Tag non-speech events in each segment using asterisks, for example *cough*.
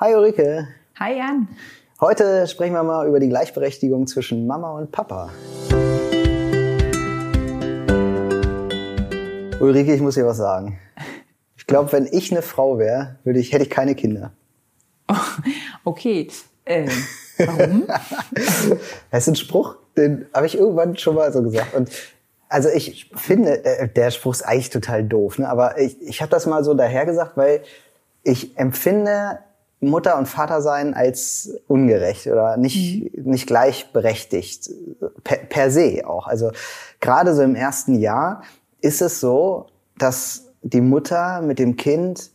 Hi Ulrike. Hi Jan. Heute sprechen wir mal über die Gleichberechtigung zwischen Mama und Papa. Ulrike, ich muss dir was sagen. Ich glaube, wenn ich eine Frau wäre, würde ich, hätte ich keine Kinder. Oh, *laughs* okay. Ähm, warum? das ist ein Spruch, den habe ich irgendwann schon mal so gesagt. Und also ich finde, äh, der Spruch ist eigentlich total doof, ne? aber ich, ich habe das mal so daher gesagt, weil ich empfinde Mutter und Vater sein als ungerecht oder nicht, mhm. nicht gleichberechtigt, per, per se auch. Also gerade so im ersten Jahr ist es so, dass die Mutter mit dem Kind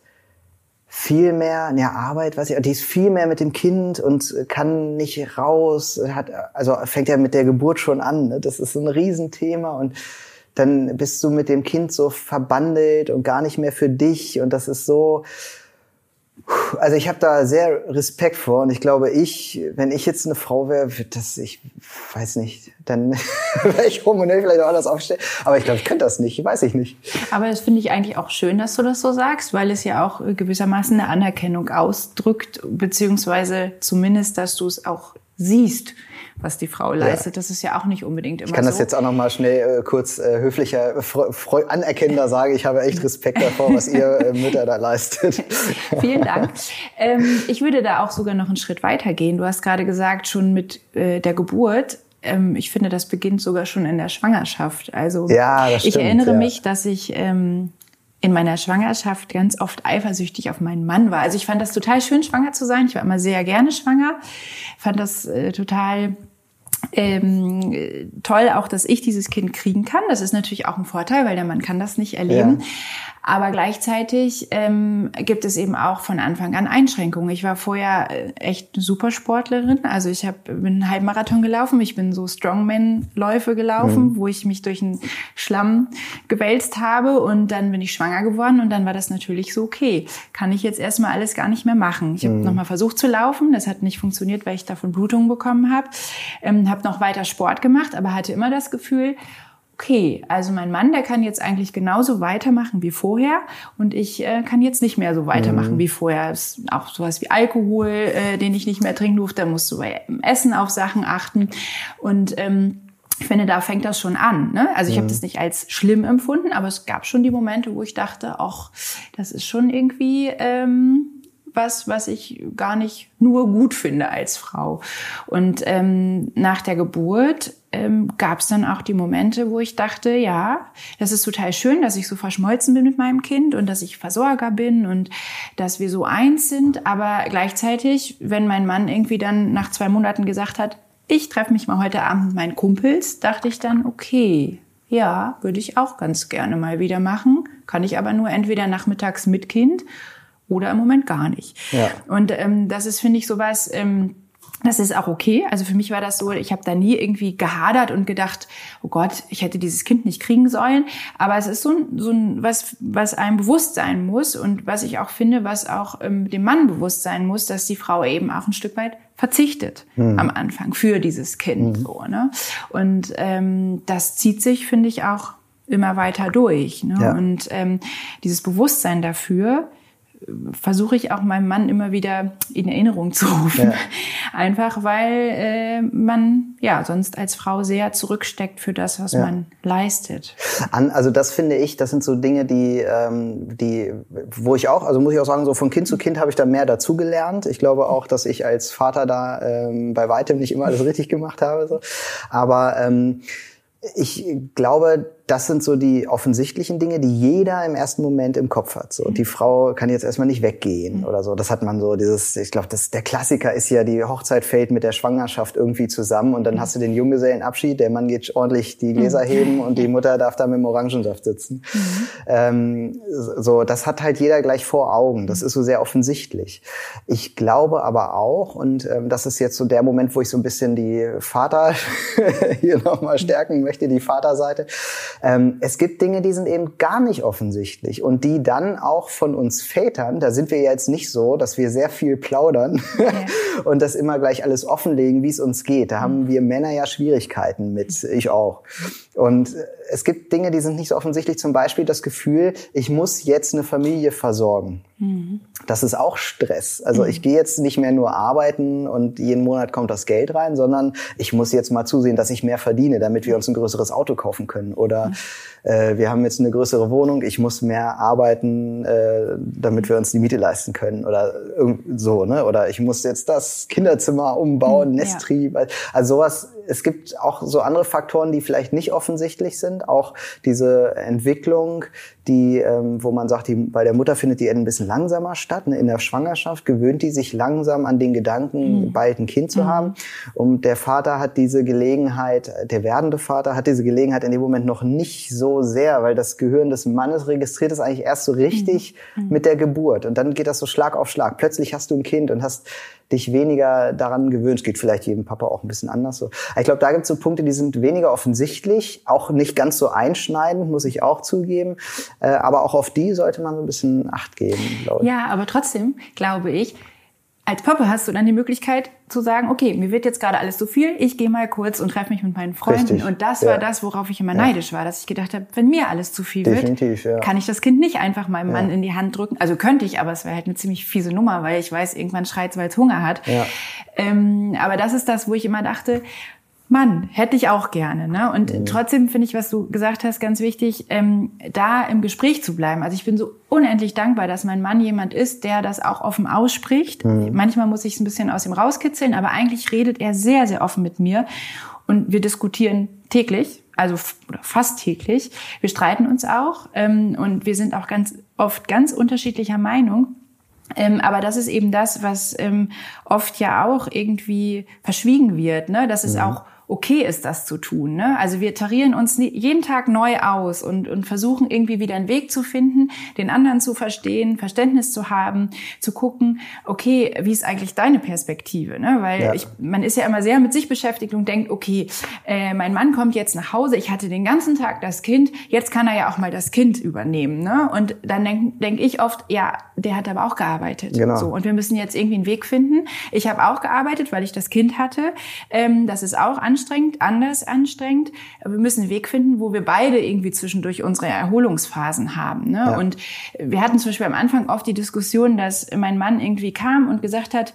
viel mehr, ja, Arbeit, weiß ich, die ist viel mehr mit dem Kind und kann nicht raus, hat, also fängt ja mit der Geburt schon an, ne? das ist so ein Riesenthema und dann bist du mit dem Kind so verbandelt und gar nicht mehr für dich und das ist so, also ich habe da sehr Respekt vor und ich glaube, ich, wenn ich jetzt eine Frau wäre, wird das, ich weiß nicht, dann *laughs* wäre ich hormonell vielleicht auch anders aufstellen. Aber ich glaube, ich könnte das nicht, weiß ich nicht. Aber das finde ich eigentlich auch schön, dass du das so sagst, weil es ja auch gewissermaßen eine Anerkennung ausdrückt, beziehungsweise zumindest, dass du es auch siehst was die Frau leistet. Ja. Das ist ja auch nicht unbedingt immer so. Ich kann so. das jetzt auch noch mal schnell äh, kurz äh, höflicher, anerkennender sagen. Ich habe echt Respekt davor, was ihr äh, Mütter da leistet. *laughs* Vielen Dank. Ähm, ich würde da auch sogar noch einen Schritt weiter gehen. Du hast gerade gesagt, schon mit äh, der Geburt ähm, ich finde, das beginnt sogar schon in der Schwangerschaft. Also ja, das stimmt, ich erinnere ja. mich, dass ich ähm, in meiner Schwangerschaft ganz oft eifersüchtig auf meinen Mann war. Also ich fand das total schön, schwanger zu sein. Ich war immer sehr gerne schwanger. Fand das äh, total ähm, toll auch, dass ich dieses Kind kriegen kann. Das ist natürlich auch ein Vorteil, weil der Mann kann das nicht erleben. Ja. Aber gleichzeitig ähm, gibt es eben auch von Anfang an Einschränkungen. Ich war vorher äh, echt eine Supersportlerin. Also ich hab, bin einen Halbmarathon gelaufen, ich bin so Strongman-Läufe gelaufen, mhm. wo ich mich durch einen Schlamm gewälzt habe und dann bin ich schwanger geworden und dann war das natürlich so, okay, kann ich jetzt erstmal alles gar nicht mehr machen. Ich habe mhm. nochmal versucht zu laufen, das hat nicht funktioniert, weil ich davon Blutungen bekommen habe. Ähm, habe noch weiter Sport gemacht, aber hatte immer das Gefühl, okay, also mein Mann, der kann jetzt eigentlich genauso weitermachen wie vorher und ich äh, kann jetzt nicht mehr so weitermachen mhm. wie vorher. Es ist auch sowas wie Alkohol, äh, den ich nicht mehr trinken durfte, da musst du bei Essen auf Sachen achten und ähm, ich finde, da fängt das schon an. Ne? Also ich mhm. habe das nicht als schlimm empfunden, aber es gab schon die Momente, wo ich dachte, ach, das ist schon irgendwie ähm, was, was ich gar nicht nur gut finde als Frau. Und ähm, nach der Geburt ähm, gab es dann auch die Momente, wo ich dachte, ja, das ist total schön, dass ich so verschmolzen bin mit meinem Kind und dass ich Versorger bin und dass wir so eins sind. Aber gleichzeitig, wenn mein Mann irgendwie dann nach zwei Monaten gesagt hat, ich treffe mich mal heute Abend mit meinen Kumpels, dachte ich dann, okay, ja, würde ich auch ganz gerne mal wieder machen. Kann ich aber nur entweder nachmittags mit Kind oder im Moment gar nicht. Ja. Und ähm, das ist, finde ich, sowas, ähm, das ist auch okay. Also für mich war das so, ich habe da nie irgendwie gehadert und gedacht, oh Gott, ich hätte dieses Kind nicht kriegen sollen. Aber es ist so ein, so ein was, was einem bewusst sein muss und was ich auch finde, was auch ähm, dem Mann bewusst sein muss, dass die Frau eben auch ein Stück weit verzichtet mhm. am Anfang für dieses Kind. Mhm. So, ne? Und ähm, das zieht sich, finde ich, auch immer weiter durch. Ne? Ja. Und ähm, dieses Bewusstsein dafür, versuche ich auch meinem Mann immer wieder in Erinnerung zu rufen. Ja. *laughs* Einfach weil äh, man ja sonst als Frau sehr zurücksteckt für das, was ja. man leistet. An, also das finde ich, das sind so Dinge, die, ähm, die, wo ich auch, also muss ich auch sagen, so von Kind zu Kind habe ich da mehr dazugelernt. Ich glaube auch, dass ich als Vater da ähm, bei weitem nicht immer alles richtig gemacht habe. So. Aber ähm, ich glaube, das sind so die offensichtlichen Dinge, die jeder im ersten Moment im Kopf hat. So, die Frau kann jetzt erstmal nicht weggehen oder so. Das hat man so dieses, ich glaube, das, der Klassiker ist ja, die Hochzeit fällt mit der Schwangerschaft irgendwie zusammen und dann hast du den Junggesellenabschied, der Mann geht ordentlich die Gläser heben und die Mutter darf da mit dem Orangensaft sitzen. Mhm. Ähm, so, das hat halt jeder gleich vor Augen. Das ist so sehr offensichtlich. Ich glaube aber auch, und ähm, das ist jetzt so der Moment, wo ich so ein bisschen die Vater *laughs* hier nochmal stärken möchte, die Vaterseite ähm, es gibt Dinge, die sind eben gar nicht offensichtlich und die dann auch von uns Vätern, da sind wir jetzt nicht so, dass wir sehr viel plaudern ja. *laughs* und das immer gleich alles offenlegen, wie es uns geht. Da haben mhm. wir Männer ja Schwierigkeiten mit, ich auch. Und es gibt Dinge, die sind nicht so offensichtlich, zum Beispiel das Gefühl, ich muss jetzt eine Familie versorgen. Mhm. Das ist auch Stress. Also mhm. ich gehe jetzt nicht mehr nur arbeiten und jeden Monat kommt das Geld rein, sondern ich muss jetzt mal zusehen, dass ich mehr verdiene, damit wir uns ein größeres Auto kaufen können. Oder mhm. äh, wir haben jetzt eine größere Wohnung, ich muss mehr arbeiten, äh, damit wir uns die Miete leisten können. Oder so, ne? Oder ich muss jetzt das Kinderzimmer umbauen, mhm, Nesttrieb. Ja. Also sowas es gibt auch so andere Faktoren, die vielleicht nicht offensichtlich sind. Auch diese Entwicklung, die, ähm, wo man sagt, die, bei der Mutter findet die ein bisschen langsamer statt. Ne? In der Schwangerschaft gewöhnt die sich langsam an den Gedanken, mhm. bald ein Kind zu mhm. haben. Und der Vater hat diese Gelegenheit, der werdende Vater hat diese Gelegenheit in dem Moment noch nicht so sehr, weil das Gehirn des Mannes registriert es eigentlich erst so richtig mhm. mhm. mit der Geburt. Und dann geht das so Schlag auf Schlag. Plötzlich hast du ein Kind und hast dich weniger daran gewöhnt. Geht vielleicht jedem Papa auch ein bisschen anders so. Ich glaube, da gibt es so Punkte, die sind weniger offensichtlich, auch nicht ganz so einschneidend, muss ich auch zugeben. Äh, aber auch auf die sollte man so ein bisschen Acht geben, ich. Ja, aber trotzdem glaube ich, als Papa hast du dann die Möglichkeit zu sagen, okay, mir wird jetzt gerade alles zu viel, ich gehe mal kurz und treffe mich mit meinen Freunden. Richtig. Und das ja. war das, worauf ich immer ja. neidisch war, dass ich gedacht habe, wenn mir alles zu viel Definitiv, wird, ja. kann ich das Kind nicht einfach meinem Mann in die Hand drücken. Also könnte ich, aber es wäre halt eine ziemlich fiese Nummer, weil ich weiß, irgendwann schreit es, weil es Hunger hat. Ähm, aber das ist das, wo ich immer dachte, Mann, hätte ich auch gerne. Ne? Und mhm. trotzdem finde ich, was du gesagt hast, ganz wichtig, ähm, da im Gespräch zu bleiben. Also ich bin so unendlich dankbar, dass mein Mann jemand ist, der das auch offen ausspricht. Mhm. Manchmal muss ich es ein bisschen aus ihm rauskitzeln, aber eigentlich redet er sehr, sehr offen mit mir. Und wir diskutieren täglich, also oder fast täglich. Wir streiten uns auch ähm, und wir sind auch ganz oft ganz unterschiedlicher Meinung. Ähm, aber das ist eben das, was ähm, oft ja auch irgendwie verschwiegen wird, ne? dass es mhm. auch okay ist, das zu tun. Ne? Also wir tarieren uns jeden Tag neu aus und, und versuchen irgendwie wieder einen Weg zu finden, den anderen zu verstehen, Verständnis zu haben, zu gucken, okay, wie ist eigentlich deine Perspektive? Ne? Weil ja. ich, man ist ja immer sehr mit sich beschäftigt und denkt, okay, äh, mein Mann kommt jetzt nach Hause, ich hatte den ganzen Tag das Kind, jetzt kann er ja auch mal das Kind übernehmen. Ne? Und dann denke denk ich oft, ja, der hat aber auch gearbeitet. Genau. So, und wir müssen jetzt irgendwie einen Weg finden. Ich habe auch gearbeitet, weil ich das Kind hatte. Ähm, das ist auch anstrengend anders anstrengend. Wir müssen einen Weg finden, wo wir beide irgendwie zwischendurch unsere Erholungsphasen haben. Ne? Ja. Und wir hatten zum Beispiel am Anfang oft die Diskussion, dass mein Mann irgendwie kam und gesagt hat,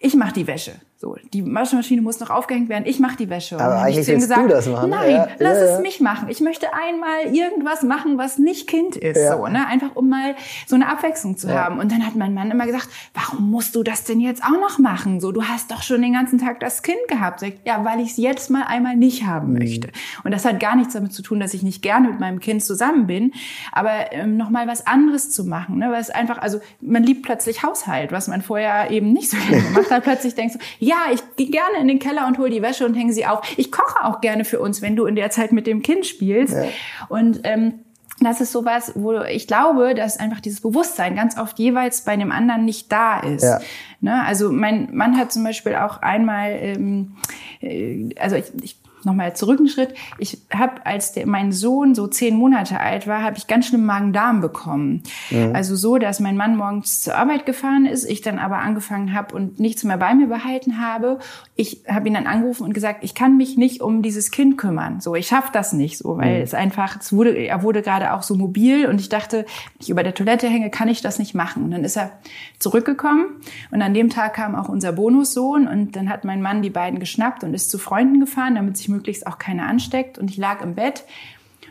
ich mache die Wäsche. So, die Waschmaschine muss noch aufgehängt werden. Ich mache die Wäsche. Aber eigentlich willst gesagt, du das machen. Nein, ja, lass ja, es mich machen. Ich möchte einmal irgendwas machen, was nicht Kind ist. Ja. So, ne? Einfach um mal so eine Abwechslung zu haben. Und dann hat mein Mann immer gesagt, warum musst du das denn jetzt auch noch machen? So, du hast doch schon den ganzen Tag das Kind gehabt. Sag, ja, weil ich es jetzt mal einmal nicht haben mhm. möchte. Und das hat gar nichts damit zu tun, dass ich nicht gerne mit meinem Kind zusammen bin, aber ähm, noch mal was anderes zu machen. Ne? Weil es einfach, also man liebt plötzlich Haushalt, was man vorher eben nicht so gerne gemacht hat. Plötzlich denkst du, ja, ich gehe gerne gerne in den Keller und hole die Wäsche und hänge sie auf. Ich koche auch gerne für uns, wenn du in der Zeit mit dem Kind spielst. Ja. Und ähm, das ist sowas, wo ich glaube, dass einfach dieses Bewusstsein ganz oft jeweils bei dem anderen nicht da ist. Ja. Ne? Also mein Mann hat zum Beispiel auch einmal, ähm, äh, also ich, ich nochmal zurück einen Schritt. Ich habe, als der, mein Sohn so zehn Monate alt war, habe ich ganz schlimm Magen-Darm bekommen. Mhm. Also so, dass mein Mann morgens zur Arbeit gefahren ist, ich dann aber angefangen habe und nichts mehr bei mir behalten habe. Ich habe ihn dann angerufen und gesagt, ich kann mich nicht um dieses Kind kümmern. So, ich schaffe das nicht so, weil mhm. es einfach, es wurde, er wurde gerade auch so mobil und ich dachte, wenn ich über der Toilette hänge, kann ich das nicht machen. Und dann ist er zurückgekommen und an dem Tag kam auch unser Bonussohn und dann hat mein Mann die beiden geschnappt und ist zu Freunden gefahren, damit sich möglichst auch keiner ansteckt. Und ich lag im Bett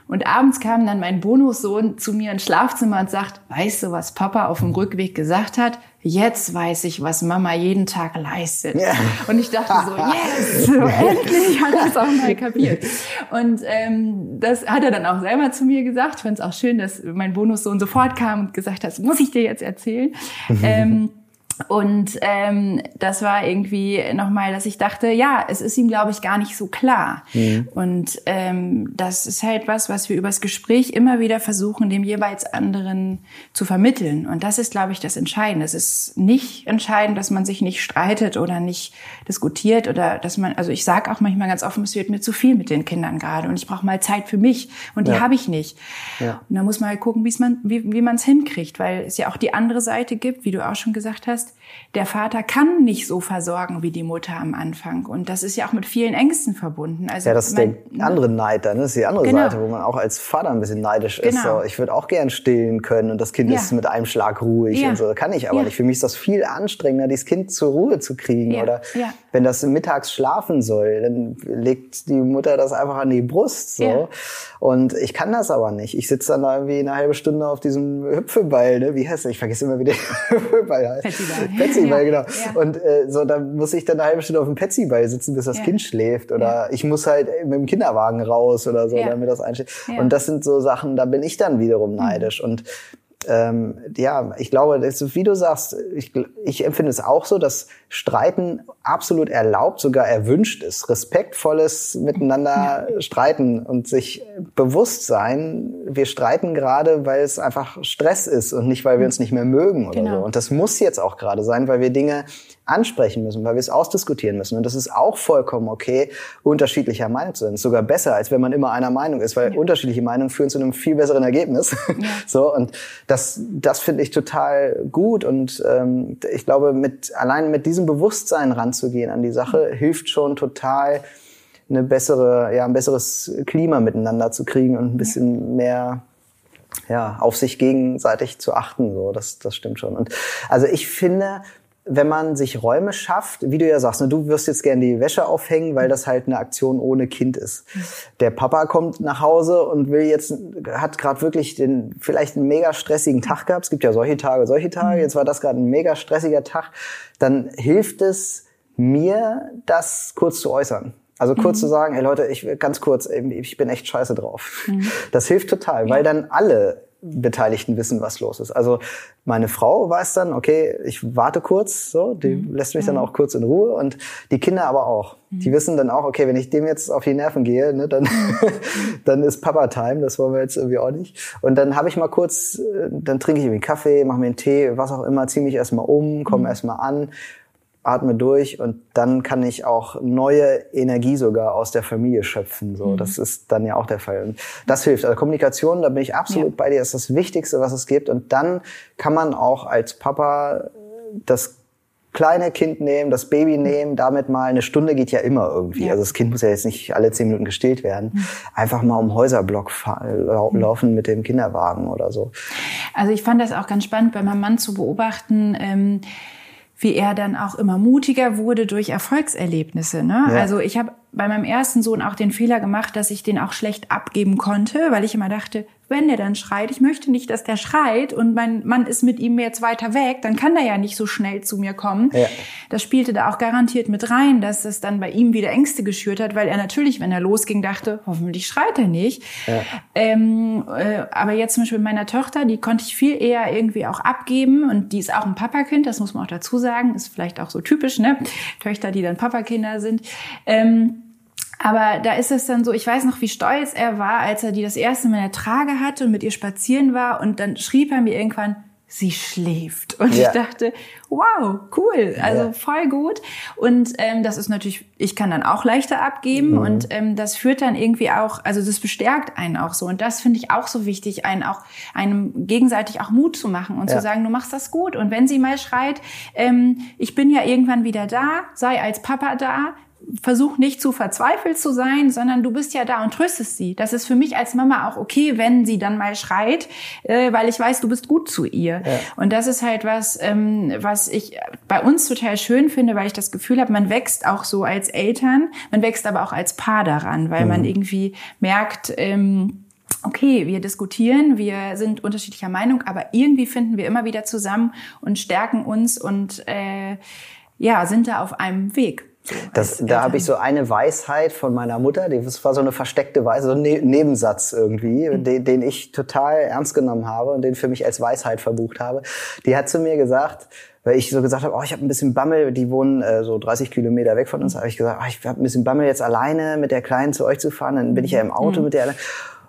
und abends kam dann mein Bonussohn zu mir ins Schlafzimmer und sagt, weißt du, was Papa auf dem Rückweg gesagt hat? Jetzt weiß ich, was Mama jeden Tag leistet. Ja. Und ich dachte so, yes, so, *laughs* endlich hat er es auch mal kapiert. Und ähm, das hat er dann auch selber zu mir gesagt. Ich fand es auch schön, dass mein Bonussohn sofort kam und gesagt hat, muss ich dir jetzt erzählen. *laughs* ähm, und ähm, das war irgendwie nochmal, dass ich dachte, ja, es ist ihm, glaube ich, gar nicht so klar. Mhm. Und ähm, das ist halt was, was wir übers Gespräch immer wieder versuchen, dem jeweils anderen zu vermitteln. Und das ist, glaube ich, das Entscheidende. Es ist nicht entscheidend, dass man sich nicht streitet oder nicht diskutiert oder dass man, also ich sage auch manchmal ganz offen, es wird mir zu viel mit den Kindern gerade und ich brauche mal Zeit für mich und die ja. habe ich nicht. Ja. Und da muss man halt gucken, man, wie, wie man es hinkriegt, weil es ja auch die andere Seite gibt, wie du auch schon gesagt hast, podcast. Der Vater kann nicht so versorgen wie die Mutter am Anfang. Und das ist ja auch mit vielen Ängsten verbunden. Also ja, das ist mein, der andere Neid dann, das ist die andere genau. Seite, wo man auch als Vater ein bisschen neidisch genau. ist. So, ich würde auch gern stillen können und das Kind ja. ist mit einem Schlag ruhig ja. und so. Kann ich aber ja. nicht. Für mich ist das viel anstrengender, dieses Kind zur Ruhe zu kriegen. Oder wenn das mittags schlafen soll, dann legt die Mutter das einfach an die Brust. So. Und ich kann das aber nicht. Ich sitze dann da irgendwie eine halbe Stunde auf diesem Hüpfeball, ne? Wie heißt das? Ich vergesse immer, wie der *laughs* Hüpfeball heißt. Petsyball. *laughs* Petsyball, genau. Ja. Und äh, so, dann muss ich dann eine halbe Stunde auf dem Petsyball sitzen, bis das ja. Kind schläft. Oder ich muss halt mit dem Kinderwagen raus oder so, damit das einsteht. Und das sind so Sachen, da bin ich dann wiederum mhm. neidisch. Und ähm, ja, ich glaube, das, wie du sagst, ich, ich empfinde es auch so, dass Streiten absolut erlaubt, sogar erwünscht ist. Respektvolles Miteinander streiten und sich bewusst sein, wir streiten gerade, weil es einfach Stress ist und nicht, weil wir uns nicht mehr mögen oder genau. so. Und das muss jetzt auch gerade sein, weil wir Dinge ansprechen müssen, weil wir es ausdiskutieren müssen. Und das ist auch vollkommen okay, unterschiedlicher Meinung zu sein. Sogar besser, als wenn man immer einer Meinung ist, weil ja. unterschiedliche Meinungen führen zu einem viel besseren Ergebnis. Ja. *laughs* So und das, das finde ich total gut. Und ähm, ich glaube, mit allein mit diesem Bewusstsein ranzugehen an die Sache mhm. hilft schon total, eine bessere, ja, ein besseres Klima miteinander zu kriegen und ein bisschen mehr ja, auf sich gegenseitig zu achten. So, das, das stimmt schon. Und also ich finde, wenn man sich Räume schafft, wie du ja sagst, ne, du wirst jetzt gerne die Wäsche aufhängen, weil das halt eine Aktion ohne Kind ist. Der Papa kommt nach Hause und will jetzt, hat gerade wirklich den, vielleicht einen mega stressigen Tag gehabt. Es gibt ja solche Tage, solche Tage. Jetzt war das gerade ein mega stressiger Tag. Dann hilft es mir, das kurz zu äußern. Also kurz mhm. zu sagen, hey Leute, ich ganz kurz, ich bin echt scheiße drauf. Mhm. Das hilft total, weil dann alle Beteiligten wissen, was los ist. Also meine Frau weiß dann, okay, ich warte kurz, so, die mhm. lässt mich dann mhm. auch kurz in Ruhe und die Kinder aber auch. Mhm. Die wissen dann auch, okay, wenn ich dem jetzt auf die Nerven gehe, ne, dann, *laughs* dann ist Papa-Time, das wollen wir jetzt irgendwie auch nicht. Und dann habe ich mal kurz, äh, dann trinke ich irgendwie einen Kaffee, mache mir einen Tee, was auch immer, ziehe mich erstmal um, komme mhm. erstmal an atme durch und dann kann ich auch neue Energie sogar aus der Familie schöpfen. So, mhm. das ist dann ja auch der Fall. Und das hilft. Also Kommunikation, da bin ich absolut ja. bei dir, ist das Wichtigste, was es gibt. Und dann kann man auch als Papa das kleine Kind nehmen, das Baby mhm. nehmen, damit mal eine Stunde geht ja immer irgendwie. Ja. Also das Kind muss ja jetzt nicht alle zehn Minuten gestillt werden. Mhm. Einfach mal um Häuserblock mhm. laufen mit dem Kinderwagen oder so. Also ich fand das auch ganz spannend, bei meinem Mann zu beobachten. Ähm wie er dann auch immer mutiger wurde durch Erfolgserlebnisse. Ne? Ja. Also ich habe bei meinem ersten Sohn auch den Fehler gemacht, dass ich den auch schlecht abgeben konnte, weil ich immer dachte, wenn der dann schreit, ich möchte nicht, dass der schreit und mein Mann ist mit ihm jetzt weiter weg, dann kann der ja nicht so schnell zu mir kommen. Ja. Das spielte da auch garantiert mit rein, dass es dann bei ihm wieder Ängste geschürt hat, weil er natürlich, wenn er losging, dachte, hoffentlich schreit er nicht. Ja. Ähm, äh, aber jetzt zum Beispiel mit meiner Tochter, die konnte ich viel eher irgendwie auch abgeben und die ist auch ein Papakind, das muss man auch dazu sagen, ist vielleicht auch so typisch, ne? Töchter, die dann Papakinder sind. Ähm, aber da ist es dann so, ich weiß noch, wie stolz er war, als er die das erste Mal in der Trage hatte und mit ihr spazieren war und dann schrieb er mir irgendwann, sie schläft. Und ja. ich dachte, wow, cool, also ja. voll gut. Und ähm, das ist natürlich, ich kann dann auch leichter abgeben mhm. und ähm, das führt dann irgendwie auch, also das bestärkt einen auch so. Und das finde ich auch so wichtig, einen auch einem gegenseitig auch Mut zu machen und ja. zu sagen, du machst das gut. Und wenn sie mal schreit, ähm, ich bin ja irgendwann wieder da, sei als Papa da, versuch nicht zu verzweifelt zu sein, sondern du bist ja da und tröstest sie. Das ist für mich als Mama auch okay, wenn sie dann mal schreit, äh, weil ich weiß, du bist gut zu ihr. Ja. Und das ist halt was, ähm, was ich bei uns total schön finde, weil ich das Gefühl habe, man wächst auch so als Eltern, man wächst aber auch als Paar daran, weil mhm. man irgendwie merkt, ähm, okay, wir diskutieren, wir sind unterschiedlicher Meinung, aber irgendwie finden wir immer wieder zusammen und stärken uns und äh, ja, sind da auf einem Weg. Das, da habe ich so eine Weisheit von meiner Mutter, das war so eine versteckte Weisheit, so ein ne Nebensatz irgendwie, mhm. den, den, ich total ernst genommen habe und den für mich als Weisheit verbucht habe. Die hat zu mir gesagt, weil ich so gesagt habe, oh, ich habe ein bisschen Bammel, die wohnen äh, so 30 Kilometer weg von uns, habe ich gesagt, oh, ich habe ein bisschen Bammel, jetzt alleine mit der Kleinen zu euch zu fahren, dann bin ich ja im Auto mhm. mit der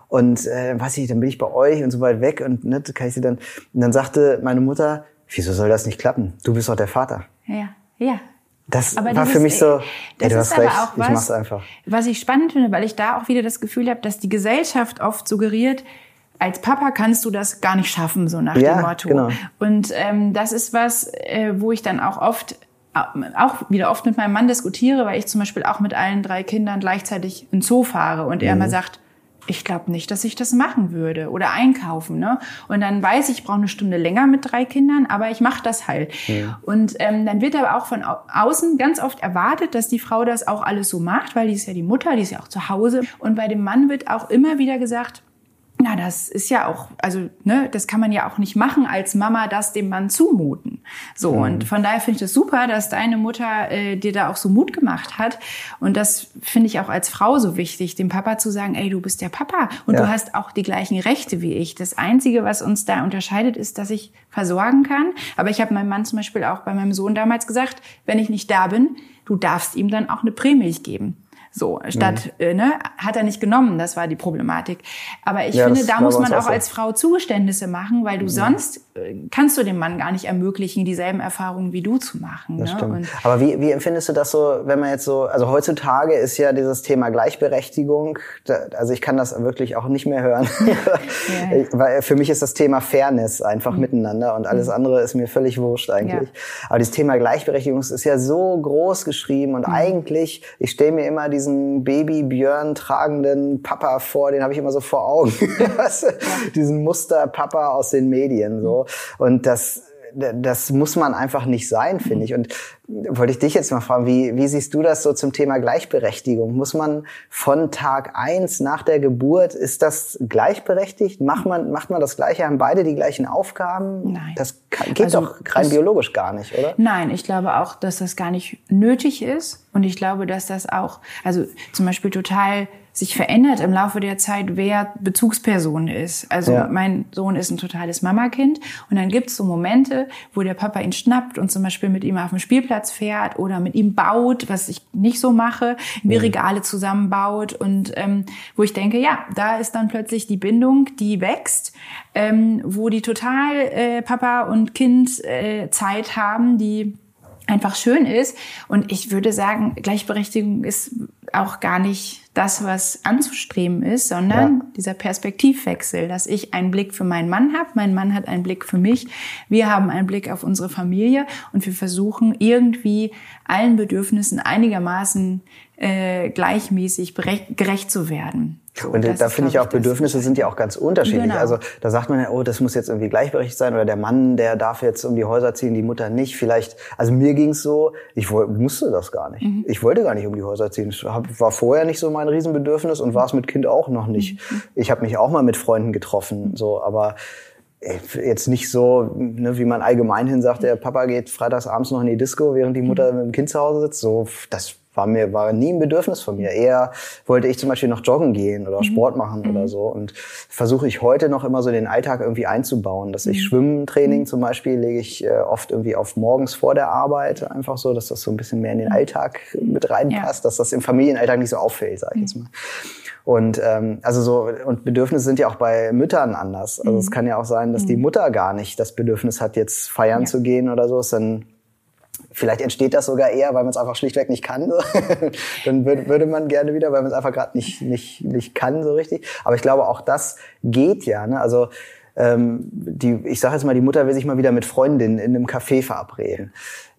und äh, weiß ich, dann bin ich bei euch und so weit weg und ne, kann ich sie dann und dann sagte meine Mutter, wieso soll das nicht klappen? Du bist doch der Vater. Ja, ja, das aber war für mich so, das ey, du hast recht, was, ich mach's einfach. Was ich spannend finde, weil ich da auch wieder das Gefühl habe, dass die Gesellschaft oft suggeriert, als Papa kannst du das gar nicht schaffen, so nach ja, dem Motto. Genau. Und ähm, das ist was, äh, wo ich dann auch oft auch wieder oft mit meinem Mann diskutiere, weil ich zum Beispiel auch mit allen drei Kindern gleichzeitig in Zoo fahre und er mhm. immer sagt, ich glaube nicht, dass ich das machen würde oder einkaufen. Ne? Und dann weiß ich, ich brauche eine Stunde länger mit drei Kindern, aber ich mache das halt. Ja. Und ähm, dann wird aber auch von außen ganz oft erwartet, dass die Frau das auch alles so macht, weil die ist ja die Mutter, die ist ja auch zu Hause. Und bei dem Mann wird auch immer wieder gesagt, na, das ist ja auch, also, ne, das kann man ja auch nicht machen, als Mama das dem Mann zumuten. So, mhm. und von daher finde ich das super, dass deine Mutter äh, dir da auch so Mut gemacht hat. Und das finde ich auch als Frau so wichtig, dem Papa zu sagen, ey, du bist der Papa und ja. du hast auch die gleichen Rechte wie ich. Das Einzige, was uns da unterscheidet, ist, dass ich versorgen kann. Aber ich habe meinem Mann zum Beispiel auch bei meinem Sohn damals gesagt, wenn ich nicht da bin, du darfst ihm dann auch eine Prämie geben. So, statt, mhm. äh, ne, hat er nicht genommen, das war die Problematik. Aber ich ja, finde, da muss man auch, auch als Frau Zugeständnisse machen, weil du mhm. sonst äh, kannst du dem Mann gar nicht ermöglichen, dieselben Erfahrungen wie du zu machen. Das ne? Aber wie, wie empfindest du das so, wenn man jetzt so, also heutzutage ist ja dieses Thema Gleichberechtigung, da, also ich kann das wirklich auch nicht mehr hören, *laughs* ja. *laughs* ich, weil für mich ist das Thema Fairness einfach mhm. miteinander und alles mhm. andere ist mir völlig wurscht eigentlich. Ja. Aber dieses Thema Gleichberechtigung ist ja so groß geschrieben und mhm. eigentlich, ich stelle mir immer diese diesen Baby-Björn tragenden Papa vor, den habe ich immer so vor Augen. *laughs* diesen Muster-Papa aus den Medien so. Und das das muss man einfach nicht sein, finde ich. Und wollte ich dich jetzt mal fragen, wie, wie siehst du das so zum Thema Gleichberechtigung? Muss man von Tag eins nach der Geburt, ist das gleichberechtigt? Macht man, macht man das Gleiche? Haben beide die gleichen Aufgaben? Nein. Das geht also, doch rein biologisch gar nicht, oder? Nein, ich glaube auch, dass das gar nicht nötig ist. Und ich glaube, dass das auch, also zum Beispiel total sich verändert im Laufe der Zeit, wer Bezugsperson ist. Also ja. mein Sohn ist ein totales Mamakind und dann gibt's so Momente, wo der Papa ihn schnappt und zum Beispiel mit ihm auf den Spielplatz fährt oder mit ihm baut, was ich nicht so mache, wie mhm. Regale zusammenbaut und ähm, wo ich denke, ja, da ist dann plötzlich die Bindung, die wächst, ähm, wo die total äh, Papa und Kind äh, Zeit haben, die einfach schön ist. Und ich würde sagen, Gleichberechtigung ist auch gar nicht das, was anzustreben ist, sondern ja. dieser Perspektivwechsel, dass ich einen Blick für meinen Mann habe, mein Mann hat einen Blick für mich, wir haben einen Blick auf unsere Familie und wir versuchen irgendwie allen Bedürfnissen einigermaßen äh, gleichmäßig gerecht zu werden. Und da finde ich auch, Bedürfnisse sind ja auch ganz unterschiedlich. Genau. Also da sagt man ja, oh, das muss jetzt irgendwie gleichberechtigt sein oder der Mann, der darf jetzt um die Häuser ziehen, die Mutter nicht. Vielleicht, also mir ging's so, ich musste das gar nicht. Mhm. Ich wollte gar nicht um die Häuser ziehen. Das war vorher nicht so mein Riesenbedürfnis und war es mit Kind auch noch nicht. Mhm. Ich habe mich auch mal mit Freunden getroffen, so, aber jetzt nicht so, ne, wie man allgemein hin sagt, der Papa geht freitags abends noch in die Disco, während die Mutter mhm. mit dem Kind zu Hause sitzt. So, das war mir war nie ein Bedürfnis von mir. Eher wollte ich zum Beispiel noch joggen gehen oder mhm. Sport machen mhm. oder so. Und versuche ich heute noch immer so den Alltag irgendwie einzubauen. Dass ich mhm. Schwimmtraining mhm. zum Beispiel lege ich äh, oft irgendwie auf morgens vor der Arbeit einfach so, dass das so ein bisschen mehr in den mhm. Alltag mit reinpasst, ja. dass das im Familienalltag nicht so auffällt, sage ich jetzt mal. Und ähm, also so und Bedürfnisse sind ja auch bei Müttern anders. Also es kann ja auch sein, dass die Mutter gar nicht das Bedürfnis hat, jetzt feiern ja. zu gehen oder so. Ist dann Vielleicht entsteht das sogar eher, weil man es einfach schlichtweg nicht kann. *laughs* Dann würde man gerne wieder, weil man es einfach gerade nicht, nicht, nicht kann so richtig. Aber ich glaube, auch das geht ja. Ne? Also ähm, die, ich sage jetzt mal, die Mutter will sich mal wieder mit Freundinnen in einem Café verabreden.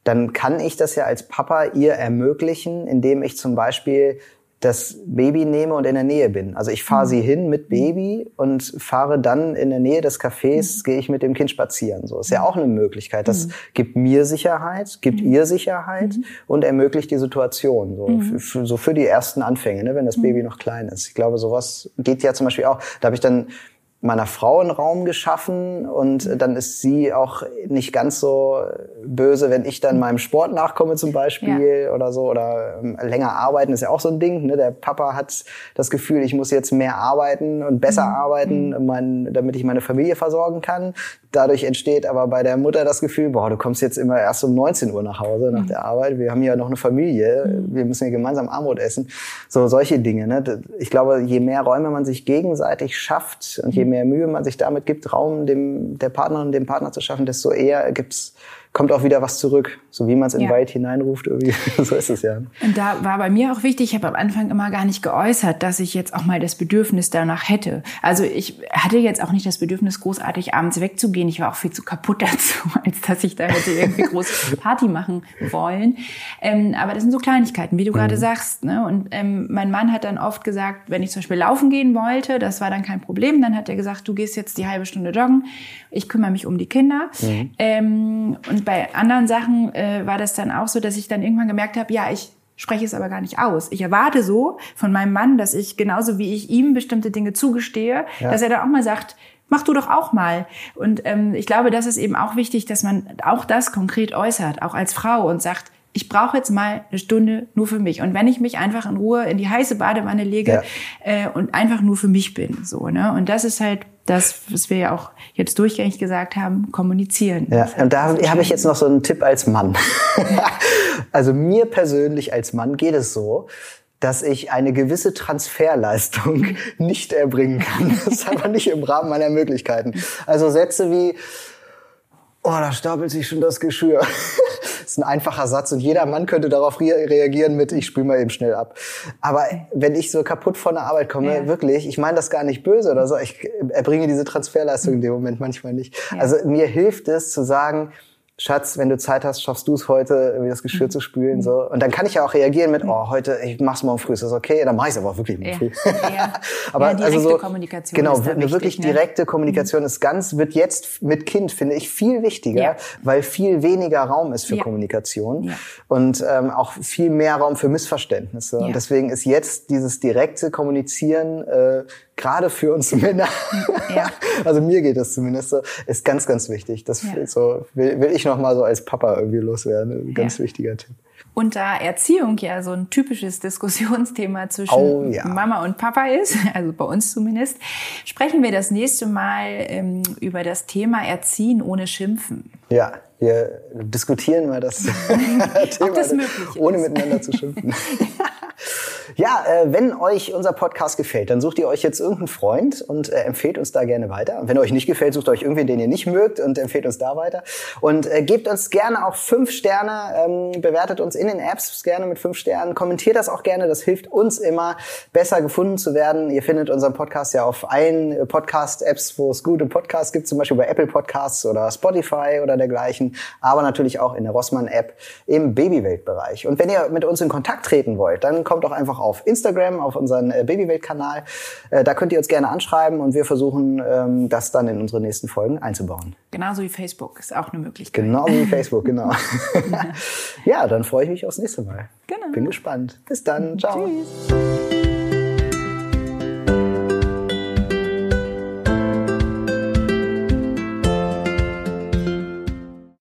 Dann kann ich das ja als Papa ihr ermöglichen, indem ich zum Beispiel das Baby nehme und in der Nähe bin. Also ich fahre mhm. sie hin mit Baby und fahre dann in der Nähe des Cafés, mhm. gehe ich mit dem Kind spazieren. So ist ja auch eine Möglichkeit. Das mhm. gibt mir Sicherheit, gibt mhm. ihr Sicherheit mhm. und ermöglicht die Situation. So, mhm. für, so für die ersten Anfänge, ne, wenn das Baby noch klein ist. Ich glaube, sowas geht ja zum Beispiel auch. Da habe ich dann meiner Frau einen Raum geschaffen und dann ist sie auch nicht ganz so böse, wenn ich dann meinem Sport nachkomme zum Beispiel ja. oder so oder ähm, länger arbeiten ist ja auch so ein Ding. Ne? Der Papa hat das Gefühl, ich muss jetzt mehr arbeiten und besser mhm. arbeiten, mhm. mein, damit ich meine Familie versorgen kann. Dadurch entsteht aber bei der Mutter das Gefühl, boah, du kommst jetzt immer erst um 19 Uhr nach Hause nach mhm. der Arbeit. Wir haben ja noch eine Familie. Mhm. Wir müssen ja gemeinsam Armut essen. So solche Dinge. Ne? Ich glaube, je mehr Räume man sich gegenseitig schafft und je mhm. Mehr Mühe man sich damit gibt, Raum dem, der Partnerin, dem Partner zu schaffen, desto eher gibt's kommt auch wieder was zurück. So wie man es in den Wald hineinruft, irgendwie. *laughs* so ist es ja. Und da war bei mir auch wichtig, ich habe am Anfang immer gar nicht geäußert, dass ich jetzt auch mal das Bedürfnis danach hätte. Also ich hatte jetzt auch nicht das Bedürfnis, großartig abends wegzugehen. Ich war auch viel zu kaputt *laughs* dazu, als dass ich da hätte irgendwie große *laughs* Party machen wollen. Ähm, aber das sind so Kleinigkeiten, wie du mhm. gerade sagst. Ne? Und ähm, mein Mann hat dann oft gesagt, wenn ich zum Beispiel laufen gehen wollte, das war dann kein Problem. Dann hat er gesagt, du gehst jetzt die halbe Stunde joggen, ich kümmere mich um die Kinder. Mhm. Ähm, und bei anderen Sachen äh, war das dann auch so, dass ich dann irgendwann gemerkt habe, ja, ich spreche es aber gar nicht aus. Ich erwarte so von meinem Mann, dass ich genauso wie ich ihm bestimmte Dinge zugestehe, ja. dass er dann auch mal sagt, mach du doch auch mal. Und ähm, ich glaube, das ist eben auch wichtig, dass man auch das konkret äußert, auch als Frau und sagt, ich brauche jetzt mal eine Stunde nur für mich. Und wenn ich mich einfach in Ruhe in die heiße Badewanne lege ja. äh, und einfach nur für mich bin, so ne. Und das ist halt das, was wir ja auch jetzt durchgängig gesagt haben, kommunizieren. Ja, und da habe ich jetzt noch so einen Tipp als Mann. *laughs* also mir persönlich als Mann geht es so, dass ich eine gewisse Transferleistung *laughs* nicht erbringen kann. Das ist aber nicht im Rahmen meiner Möglichkeiten. Also Sätze wie, oh, da stapelt sich schon das Geschirr. Das ist ein einfacher Satz und jeder Mann könnte darauf reagieren mit, ich spüle mal eben schnell ab. Aber wenn ich so kaputt von der Arbeit komme, ja. wirklich, ich meine das gar nicht böse oder so, ich erbringe diese Transferleistung in dem Moment manchmal nicht. Ja. Also mir hilft es zu sagen, Schatz, wenn du Zeit hast, schaffst du es heute, irgendwie das Geschirr mhm. zu spülen. So. Und dann kann ich ja auch reagieren mit, oh, heute, ich mach's morgen früh, ist das okay? Dann mach ich es aber auch wirklich morgen ja. früh. Ja. *laughs* aber ja, also so, Kommunikation genau, eine wichtig, wirklich ne? direkte Kommunikation mhm. ist ganz, wird jetzt mit Kind, finde ich, viel wichtiger, ja. weil viel weniger Raum ist für Kommunikation und ähm, auch viel mehr Raum für Missverständnisse. Und deswegen ist jetzt dieses direkte Kommunizieren äh, gerade für uns Männer, ja. *laughs* also mir geht das zumindest so, ist ganz, ganz wichtig. Das ja. so, will, will ich noch mal so als Papa irgendwie loswerden. Ganz ja. wichtiger Tipp. Und da Erziehung ja so ein typisches Diskussionsthema *laughs* zwischen oh, ja. Mama und Papa ist, also bei uns zumindest, sprechen wir das nächste Mal ähm, über das Thema Erziehen ohne Schimpfen. Ja, wir diskutieren mal das *laughs* Thema, das ohne miteinander zu schimpfen. Ja, äh, wenn euch unser Podcast gefällt, dann sucht ihr euch jetzt irgendeinen Freund und äh, empfehlt uns da gerne weiter. Und wenn euch nicht gefällt, sucht euch irgendwen, den ihr nicht mögt und empfehlt uns da weiter. Und äh, gebt uns gerne auch fünf Sterne, ähm, bewertet uns in den Apps gerne mit fünf Sternen, kommentiert das auch gerne, das hilft uns immer, besser gefunden zu werden. Ihr findet unseren Podcast ja auf allen Podcast-Apps, wo es gute Podcasts gibt, zum Beispiel bei Apple Podcasts oder Spotify oder dergleichen, aber natürlich auch in der Rossmann-App im Babywelt-Bereich. Und wenn ihr mit uns in Kontakt treten wollt, dann kommt doch einfach auf Instagram, auf unseren äh, Babywelt-Kanal. Äh, da könnt ihr uns gerne anschreiben und wir versuchen, ähm, das dann in unsere nächsten Folgen einzubauen. Genauso wie Facebook ist auch eine Möglichkeit. Genau wie Facebook, *laughs* genau. *laughs* ja, dann freue ich mich aufs nächste Mal. Genau. Bin gespannt. Bis dann. Ciao. Tschüss.